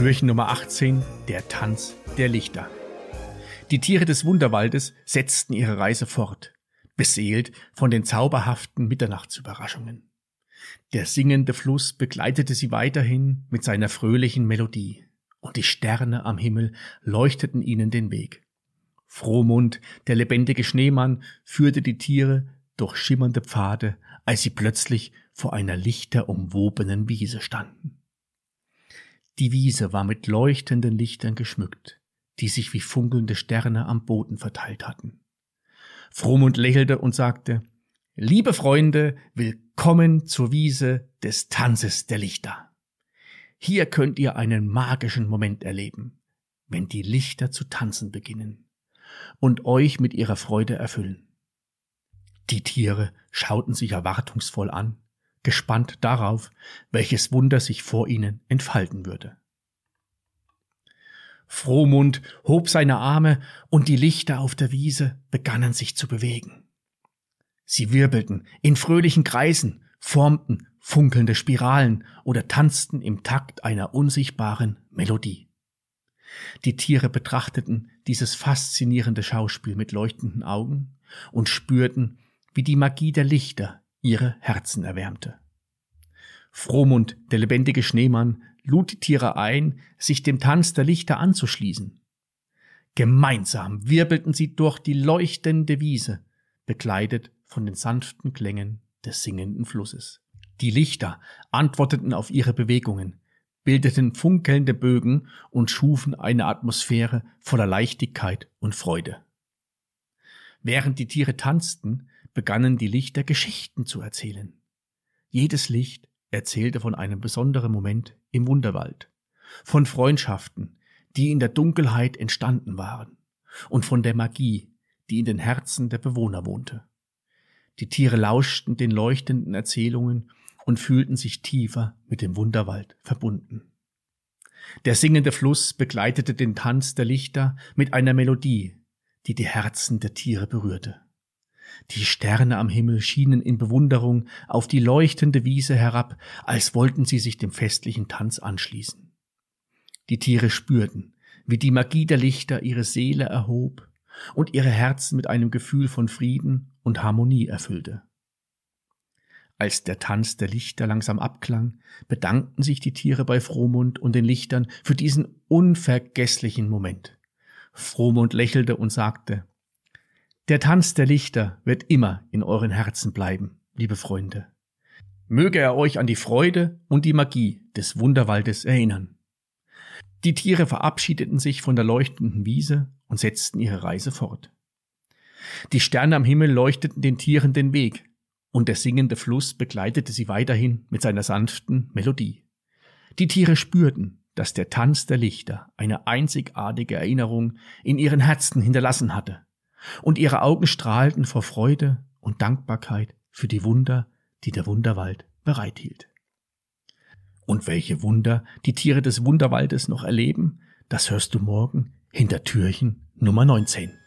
Türchen Nummer 18, der Tanz der Lichter. Die Tiere des Wunderwaldes setzten ihre Reise fort, beseelt von den zauberhaften Mitternachtsüberraschungen. Der singende Fluss begleitete sie weiterhin mit seiner fröhlichen Melodie, und die Sterne am Himmel leuchteten ihnen den Weg. Frohmund, der lebendige Schneemann, führte die Tiere durch schimmernde Pfade, als sie plötzlich vor einer lichterumwobenen Wiese standen. Die Wiese war mit leuchtenden Lichtern geschmückt, die sich wie funkelnde Sterne am Boden verteilt hatten. Frohmund lächelte und sagte, Liebe Freunde, willkommen zur Wiese des Tanzes der Lichter. Hier könnt ihr einen magischen Moment erleben, wenn die Lichter zu tanzen beginnen und euch mit ihrer Freude erfüllen. Die Tiere schauten sich erwartungsvoll an, gespannt darauf, welches Wunder sich vor ihnen entfalten würde. Frohmund hob seine Arme und die Lichter auf der Wiese begannen sich zu bewegen. Sie wirbelten in fröhlichen Kreisen, formten funkelnde Spiralen oder tanzten im Takt einer unsichtbaren Melodie. Die Tiere betrachteten dieses faszinierende Schauspiel mit leuchtenden Augen und spürten, wie die Magie der Lichter ihre Herzen erwärmte. Frohmund, der lebendige Schneemann, lud die Tiere ein, sich dem Tanz der Lichter anzuschließen. Gemeinsam wirbelten sie durch die leuchtende Wiese, begleitet von den sanften Klängen des singenden Flusses. Die Lichter antworteten auf ihre Bewegungen, bildeten funkelnde Bögen und schufen eine Atmosphäre voller Leichtigkeit und Freude. Während die Tiere tanzten, begannen die Lichter Geschichten zu erzählen. Jedes Licht erzählte von einem besonderen Moment im Wunderwald, von Freundschaften, die in der Dunkelheit entstanden waren, und von der Magie, die in den Herzen der Bewohner wohnte. Die Tiere lauschten den leuchtenden Erzählungen und fühlten sich tiefer mit dem Wunderwald verbunden. Der singende Fluss begleitete den Tanz der Lichter mit einer Melodie, die die Herzen der Tiere berührte. Die Sterne am Himmel schienen in Bewunderung auf die leuchtende Wiese herab, als wollten sie sich dem festlichen Tanz anschließen. Die Tiere spürten, wie die Magie der Lichter ihre Seele erhob und ihre Herzen mit einem Gefühl von Frieden und Harmonie erfüllte. Als der Tanz der Lichter langsam abklang, bedankten sich die Tiere bei Frohmund und den Lichtern für diesen unvergesslichen Moment. Frohmund lächelte und sagte, der Tanz der Lichter wird immer in euren Herzen bleiben, liebe Freunde. Möge er euch an die Freude und die Magie des Wunderwaldes erinnern. Die Tiere verabschiedeten sich von der leuchtenden Wiese und setzten ihre Reise fort. Die Sterne am Himmel leuchteten den Tieren den Weg, und der singende Fluss begleitete sie weiterhin mit seiner sanften Melodie. Die Tiere spürten, dass der Tanz der Lichter eine einzigartige Erinnerung in ihren Herzen hinterlassen hatte und ihre Augen strahlten vor Freude und Dankbarkeit für die Wunder, die der Wunderwald bereithielt. Und welche Wunder die Tiere des Wunderwaldes noch erleben, das hörst du morgen hinter Türchen Nummer 19.